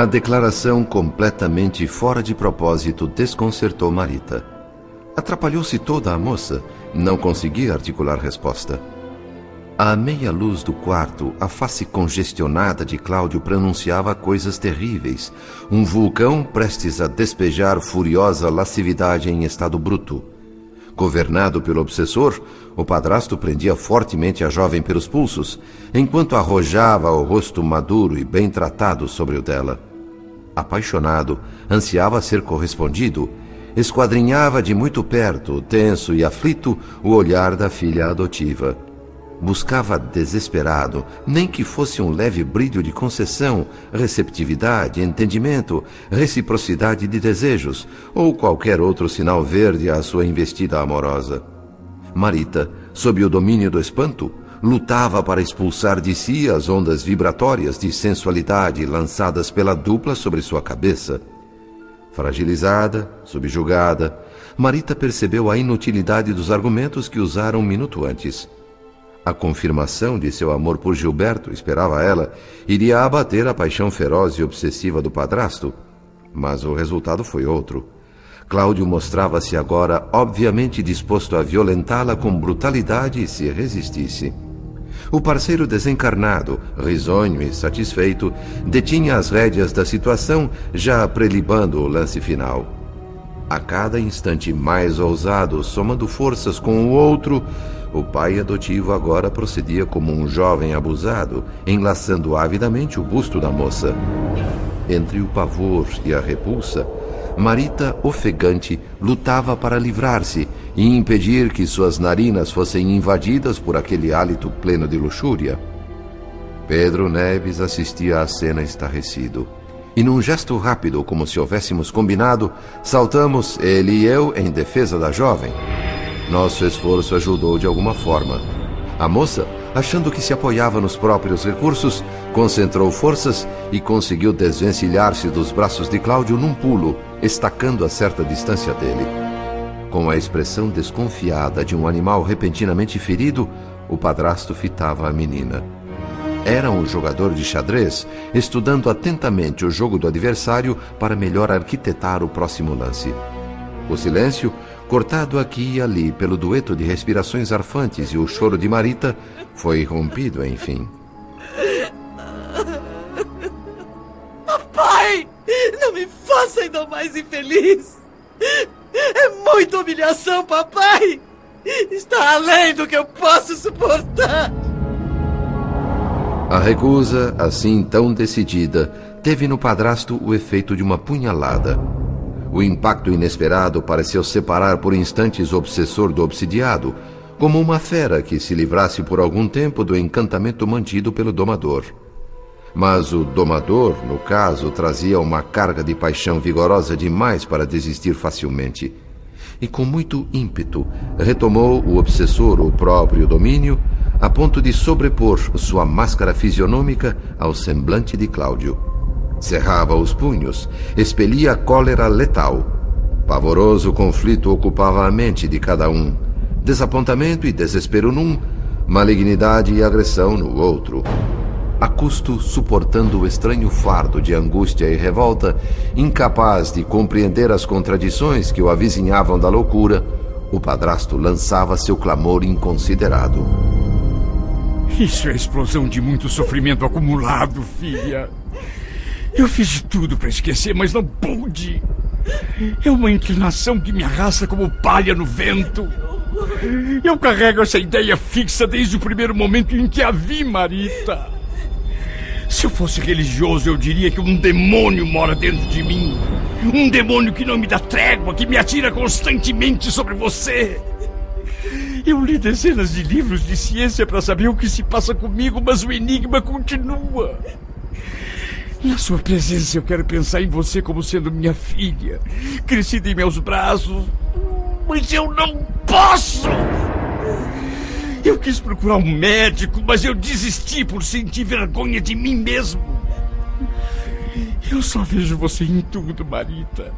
A declaração completamente fora de propósito desconcertou Marita. Atrapalhou-se toda a moça, não conseguia articular resposta. À meia luz do quarto, a face congestionada de Cláudio pronunciava coisas terríveis. Um vulcão prestes a despejar furiosa lascividade em estado bruto. Governado pelo obsessor, o padrasto prendia fortemente a jovem pelos pulsos, enquanto arrojava o rosto maduro e bem tratado sobre o dela. Apaixonado, ansiava ser correspondido, esquadrinhava de muito perto, tenso e aflito, o olhar da filha adotiva. Buscava desesperado, nem que fosse um leve brilho de concessão, receptividade, entendimento, reciprocidade de desejos ou qualquer outro sinal verde à sua investida amorosa. Marita, sob o domínio do espanto, lutava para expulsar de si as ondas vibratórias de sensualidade lançadas pela dupla sobre sua cabeça. Fragilizada, subjugada, Marita percebeu a inutilidade dos argumentos que usaram um minuto antes. A confirmação de seu amor por Gilberto, esperava ela, iria abater a paixão feroz e obsessiva do padrasto. Mas o resultado foi outro. Cláudio mostrava-se agora obviamente disposto a violentá-la com brutalidade se resistisse. O parceiro desencarnado, risonho e satisfeito, detinha as rédeas da situação, já prelibando o lance final. A cada instante mais ousado, somando forças com o outro, o pai adotivo agora procedia como um jovem abusado, enlaçando avidamente o busto da moça. Entre o pavor e a repulsa, Marita, ofegante, lutava para livrar-se e impedir que suas narinas fossem invadidas por aquele hálito pleno de luxúria. Pedro Neves assistia à cena estarrecido. E num gesto rápido, como se houvéssemos combinado, saltamos, ele e eu, em defesa da jovem. Nosso esforço ajudou de alguma forma. A moça, achando que se apoiava nos próprios recursos, concentrou forças e conseguiu desvencilhar-se dos braços de Cláudio num pulo, estacando a certa distância dele. Com a expressão desconfiada de um animal repentinamente ferido, o padrasto fitava a menina. Era um jogador de xadrez, estudando atentamente o jogo do adversário para melhor arquitetar o próximo lance. O silêncio cortado aqui e ali pelo dueto de respirações arfantes e o choro de Marita, foi rompido, enfim. Papai! Não me faça ainda mais infeliz! É muita humilhação, papai! Está além do que eu posso suportar! A recusa, assim tão decidida, teve no padrasto o efeito de uma punhalada. O impacto inesperado pareceu separar por instantes o obsessor do obsidiado, como uma fera que se livrasse por algum tempo do encantamento mantido pelo domador. Mas o domador, no caso, trazia uma carga de paixão vigorosa demais para desistir facilmente. E com muito ímpeto, retomou o obsessor o próprio domínio, a ponto de sobrepor sua máscara fisionômica ao semblante de Cláudio. Cerrava os punhos, expelia cólera letal. Pavoroso conflito ocupava a mente de cada um. Desapontamento e desespero num, malignidade e agressão no outro. A custo suportando o estranho fardo de angústia e revolta, incapaz de compreender as contradições que o avizinhavam da loucura, o padrasto lançava seu clamor inconsiderado. Isso é a explosão de muito sofrimento acumulado, filha. Eu fiz de tudo para esquecer, mas não pude. É uma inclinação que me arrasta como palha no vento. Eu carrego essa ideia fixa desde o primeiro momento em que a vi, Marita. Se eu fosse religioso, eu diria que um demônio mora dentro de mim. Um demônio que não me dá trégua, que me atira constantemente sobre você. Eu li dezenas de livros de ciência para saber o que se passa comigo, mas o enigma continua. Na sua presença, eu quero pensar em você como sendo minha filha, crescida em meus braços. Mas eu não posso! Eu quis procurar um médico, mas eu desisti por sentir vergonha de mim mesmo. Eu só vejo você em tudo, Marita.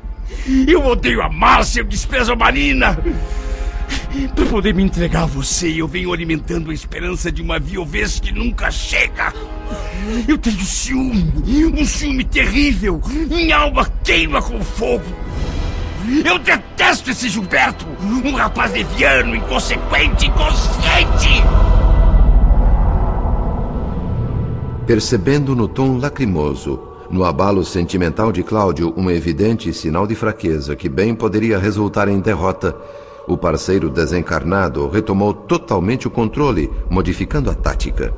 Eu odeio a Márcia, eu desprezo a Marina. para poder me entregar a você, eu venho alimentando a esperança de uma viuvez que nunca chega. Eu tenho ciúme, um ciúme terrível. Minha alma queima com fogo. Eu detesto esse Gilberto, um rapaz leviano, inconsequente, inconsciente. Percebendo no tom lacrimoso, no abalo sentimental de Cláudio, um evidente sinal de fraqueza que bem poderia resultar em derrota, o parceiro desencarnado retomou totalmente o controle, modificando a tática.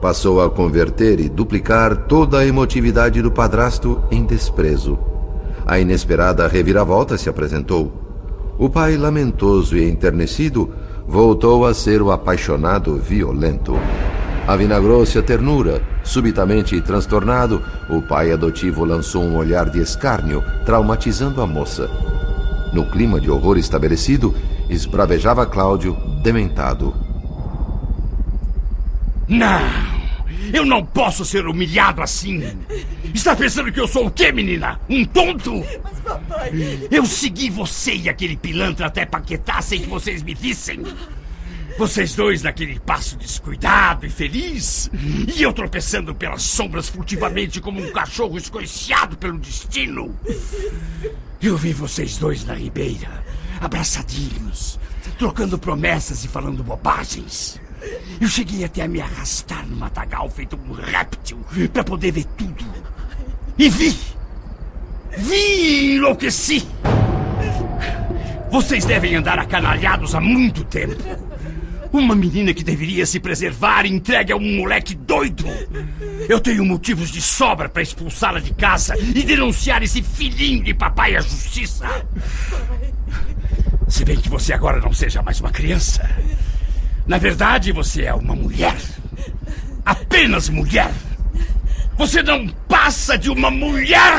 Passou a converter e duplicar toda a emotividade do padrasto em desprezo. A inesperada reviravolta se apresentou. O pai, lamentoso e enternecido, voltou a ser o apaixonado violento. Avinagrou-se a ternura. Subitamente transtornado, o pai adotivo lançou um olhar de escárnio, traumatizando a moça. No clima de horror estabelecido, esbravejava Cláudio, dementado. Não! Eu não posso ser humilhado assim! Está pensando que eu sou o quê, menina? Um tonto? Mas, papai. Eu segui você e aquele pilantra até Paquetá sem que vocês me vissem. Vocês dois naquele passo descuidado e feliz. E eu tropeçando pelas sombras furtivamente como um cachorro escoiciado pelo destino. Eu vi vocês dois na ribeira, abraçadinhos, trocando promessas e falando bobagens. Eu cheguei até a me arrastar no matagal feito um réptil para poder ver tudo. E vi! Vi e enlouqueci! Vocês devem andar acanalhados há muito tempo. Uma menina que deveria se preservar entregue a um moleque doido. Eu tenho motivos de sobra para expulsá-la de casa e denunciar esse filhinho de papai à justiça. Se bem que você agora não seja mais uma criança. Na verdade, você é uma mulher. Apenas mulher. Você não passa de uma mulher!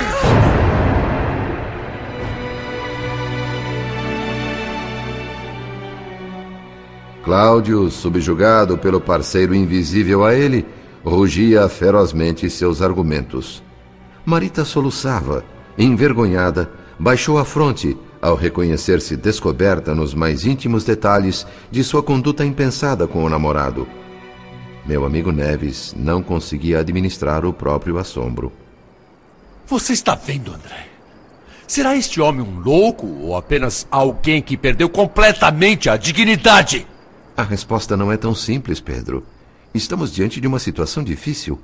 Cláudio, subjugado pelo parceiro invisível a ele, rugia ferozmente seus argumentos. Marita soluçava, envergonhada, baixou a fronte ao reconhecer-se descoberta nos mais íntimos detalhes de sua conduta impensada com o namorado. Meu amigo Neves não conseguia administrar o próprio assombro. Você está vendo, André? Será este homem um louco ou apenas alguém que perdeu completamente a dignidade? A resposta não é tão simples, Pedro. Estamos diante de uma situação difícil.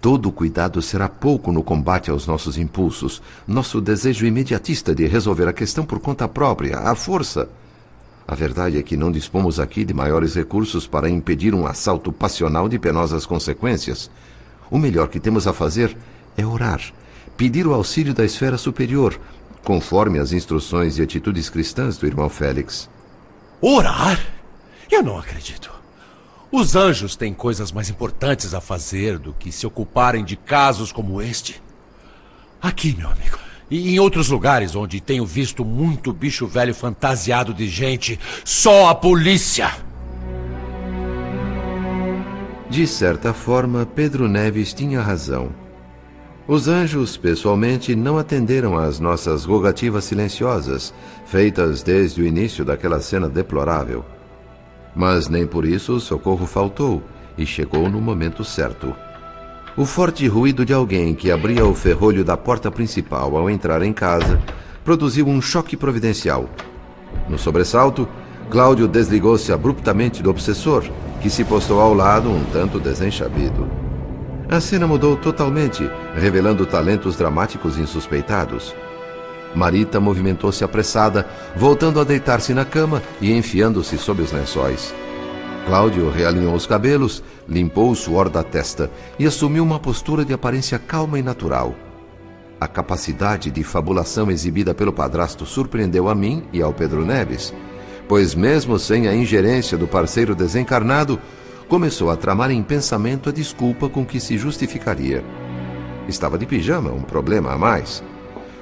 Todo cuidado será pouco no combate aos nossos impulsos, nosso desejo imediatista de resolver a questão por conta própria, à força. A verdade é que não dispomos aqui de maiores recursos para impedir um assalto passional de penosas consequências. O melhor que temos a fazer é orar, pedir o auxílio da esfera superior, conforme as instruções e atitudes cristãs do irmão Félix. Orar? Eu não acredito. Os anjos têm coisas mais importantes a fazer do que se ocuparem de casos como este. Aqui, meu amigo. E em outros lugares onde tenho visto muito bicho velho fantasiado de gente, só a polícia. De certa forma, Pedro Neves tinha razão. Os anjos, pessoalmente, não atenderam às nossas rogativas silenciosas, feitas desde o início daquela cena deplorável. Mas nem por isso o socorro faltou e chegou no momento certo. O forte ruído de alguém que abria o ferrolho da porta principal ao entrar em casa produziu um choque providencial. No sobressalto, Cláudio desligou-se abruptamente do obsessor, que se postou ao lado um tanto desenchabido. A cena mudou totalmente, revelando talentos dramáticos insuspeitados. Marita movimentou-se apressada, voltando a deitar-se na cama e enfiando-se sob os lençóis. Cláudio realinhou os cabelos, limpou o suor da testa e assumiu uma postura de aparência calma e natural. A capacidade de fabulação exibida pelo padrasto surpreendeu a mim e ao Pedro Neves, pois, mesmo sem a ingerência do parceiro desencarnado, começou a tramar em pensamento a desculpa com que se justificaria. Estava de pijama, um problema a mais.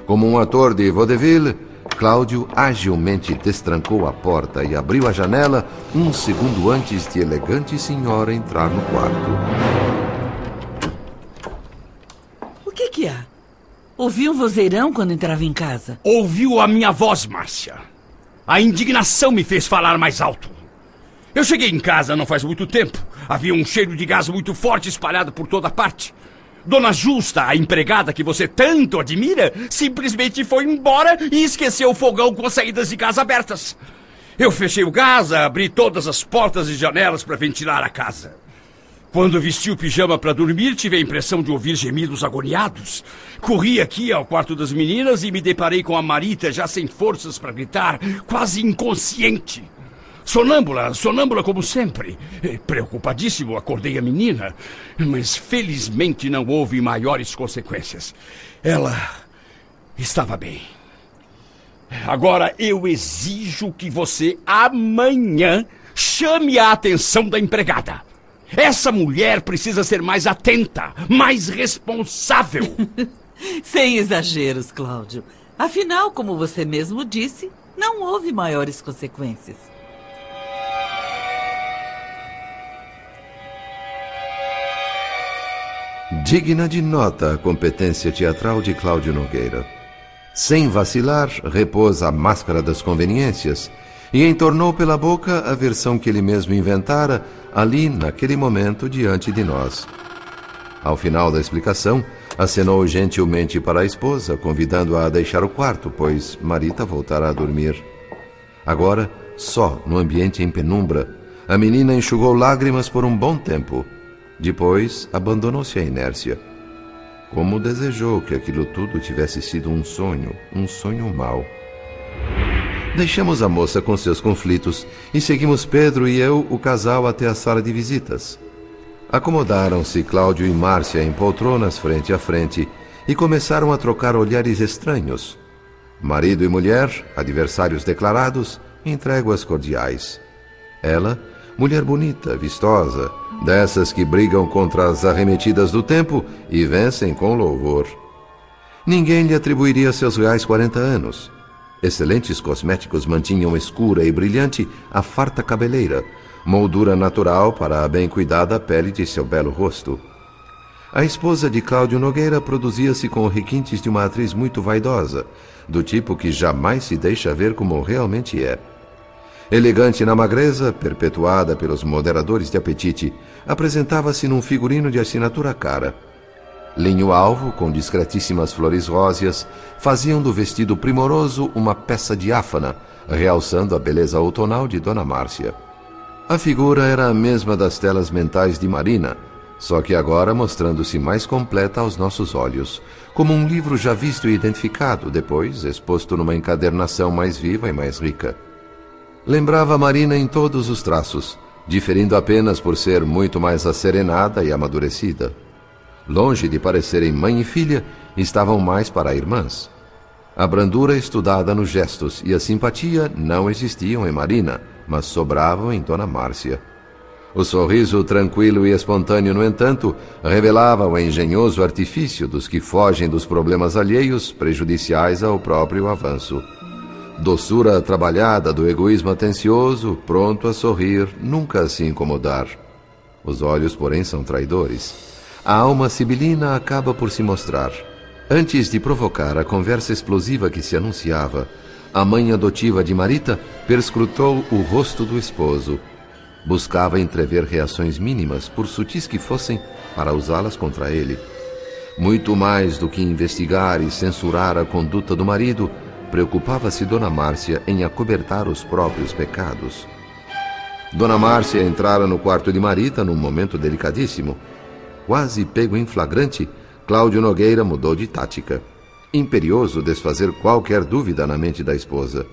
Como um ator de vaudeville, Cláudio agilmente destrancou a porta e abriu a janela um segundo antes de elegante senhora entrar no quarto. O que que há? Ouviu um vozeirão quando entrava em casa? Ouviu a minha voz, Márcia. A indignação me fez falar mais alto. Eu cheguei em casa não faz muito tempo. Havia um cheiro de gás muito forte espalhado por toda parte. Dona Justa, a empregada que você tanto admira, simplesmente foi embora e esqueceu o fogão com as saídas de gás abertas. Eu fechei o gás, abri todas as portas e janelas para ventilar a casa. Quando vesti o pijama para dormir, tive a impressão de ouvir gemidos agoniados. Corri aqui ao quarto das meninas e me deparei com a Marita já sem forças para gritar, quase inconsciente. Sonâmbula, sonâmbula como sempre. Preocupadíssimo, acordei a menina, mas felizmente não houve maiores consequências. Ela estava bem. Agora eu exijo que você amanhã chame a atenção da empregada. Essa mulher precisa ser mais atenta, mais responsável. Sem exageros, Cláudio. Afinal, como você mesmo disse, não houve maiores consequências. Digna de nota a competência teatral de Cláudio Nogueira. Sem vacilar, repôs a máscara das conveniências e entornou pela boca a versão que ele mesmo inventara ali, naquele momento, diante de nós. Ao final da explicação, acenou gentilmente para a esposa, convidando-a a deixar o quarto, pois Marita voltara a dormir. Agora, só no ambiente em penumbra, a menina enxugou lágrimas por um bom tempo. Depois, abandonou-se à inércia. Como desejou que aquilo tudo tivesse sido um sonho, um sonho mau. Deixamos a moça com seus conflitos e seguimos Pedro e eu, o casal, até a sala de visitas. Acomodaram-se Cláudio e Márcia em poltronas frente a frente e começaram a trocar olhares estranhos. Marido e mulher, adversários declarados, em tréguas cordiais. Ela, mulher bonita, vistosa, dessas que brigam contra as arremetidas do tempo e vencem com louvor. Ninguém lhe atribuiria seus reais 40 anos. Excelentes cosméticos mantinham escura e brilhante a farta cabeleira, moldura natural para a bem cuidada pele de seu belo rosto. A esposa de Cláudio Nogueira produzia-se com requintes de uma atriz muito vaidosa, do tipo que jamais se deixa ver como realmente é. Elegante na magreza, perpetuada pelos moderadores de apetite, apresentava-se num figurino de assinatura cara Linho alvo, com discretíssimas flores róseas, faziam do vestido primoroso uma peça diáfana, realçando a beleza outonal de Dona Márcia. A figura era a mesma das telas mentais de Marina, só que agora mostrando-se mais completa aos nossos olhos, como um livro já visto e identificado, depois exposto numa encadernação mais viva e mais rica. Lembrava Marina em todos os traços, diferindo apenas por ser muito mais asserenada e amadurecida longe de parecerem mãe e filha, estavam mais para irmãs. A brandura estudada nos gestos e a simpatia não existiam em Marina, mas sobravam em Dona Márcia. O sorriso tranquilo e espontâneo, no entanto, revelava o engenhoso artifício dos que fogem dos problemas alheios prejudiciais ao próprio avanço. Doçura trabalhada do egoísmo atencioso, pronto a sorrir, nunca a se incomodar. Os olhos, porém, são traidores a alma sibilina acaba por se mostrar. Antes de provocar a conversa explosiva que se anunciava, a mãe adotiva de Marita perscrutou o rosto do esposo. Buscava entrever reações mínimas, por sutis que fossem, para usá-las contra ele. Muito mais do que investigar e censurar a conduta do marido, preocupava-se Dona Márcia em acobertar os próprios pecados. Dona Márcia entrara no quarto de Marita num momento delicadíssimo quase pego em flagrante, Cláudio Nogueira mudou de tática. Imperioso desfazer qualquer dúvida na mente da esposa.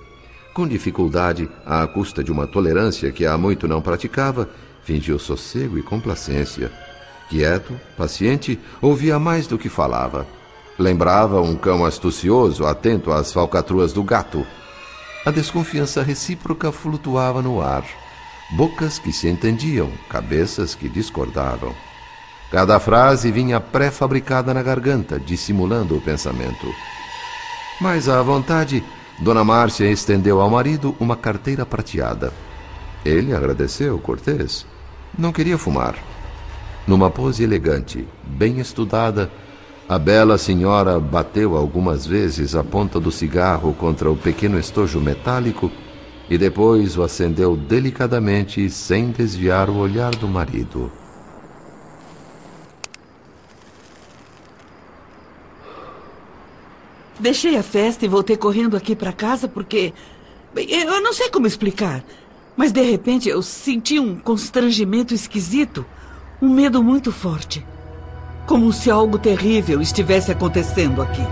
Com dificuldade, à custa de uma tolerância que há muito não praticava, fingiu sossego e complacência. Quieto, paciente, ouvia mais do que falava. Lembrava um cão astucioso, atento às falcatruas do gato. A desconfiança recíproca flutuava no ar. Bocas que se entendiam, cabeças que discordavam. Cada frase vinha pré-fabricada na garganta, dissimulando o pensamento. Mas à vontade, Dona Márcia estendeu ao marido uma carteira prateada. Ele agradeceu, cortês. Não queria fumar. Numa pose elegante, bem estudada, a bela senhora bateu algumas vezes a ponta do cigarro contra o pequeno estojo metálico e depois o acendeu delicadamente sem desviar o olhar do marido. Deixei a festa e voltei correndo aqui para casa porque. Eu não sei como explicar. Mas de repente eu senti um constrangimento esquisito. Um medo muito forte. Como se algo terrível estivesse acontecendo aqui.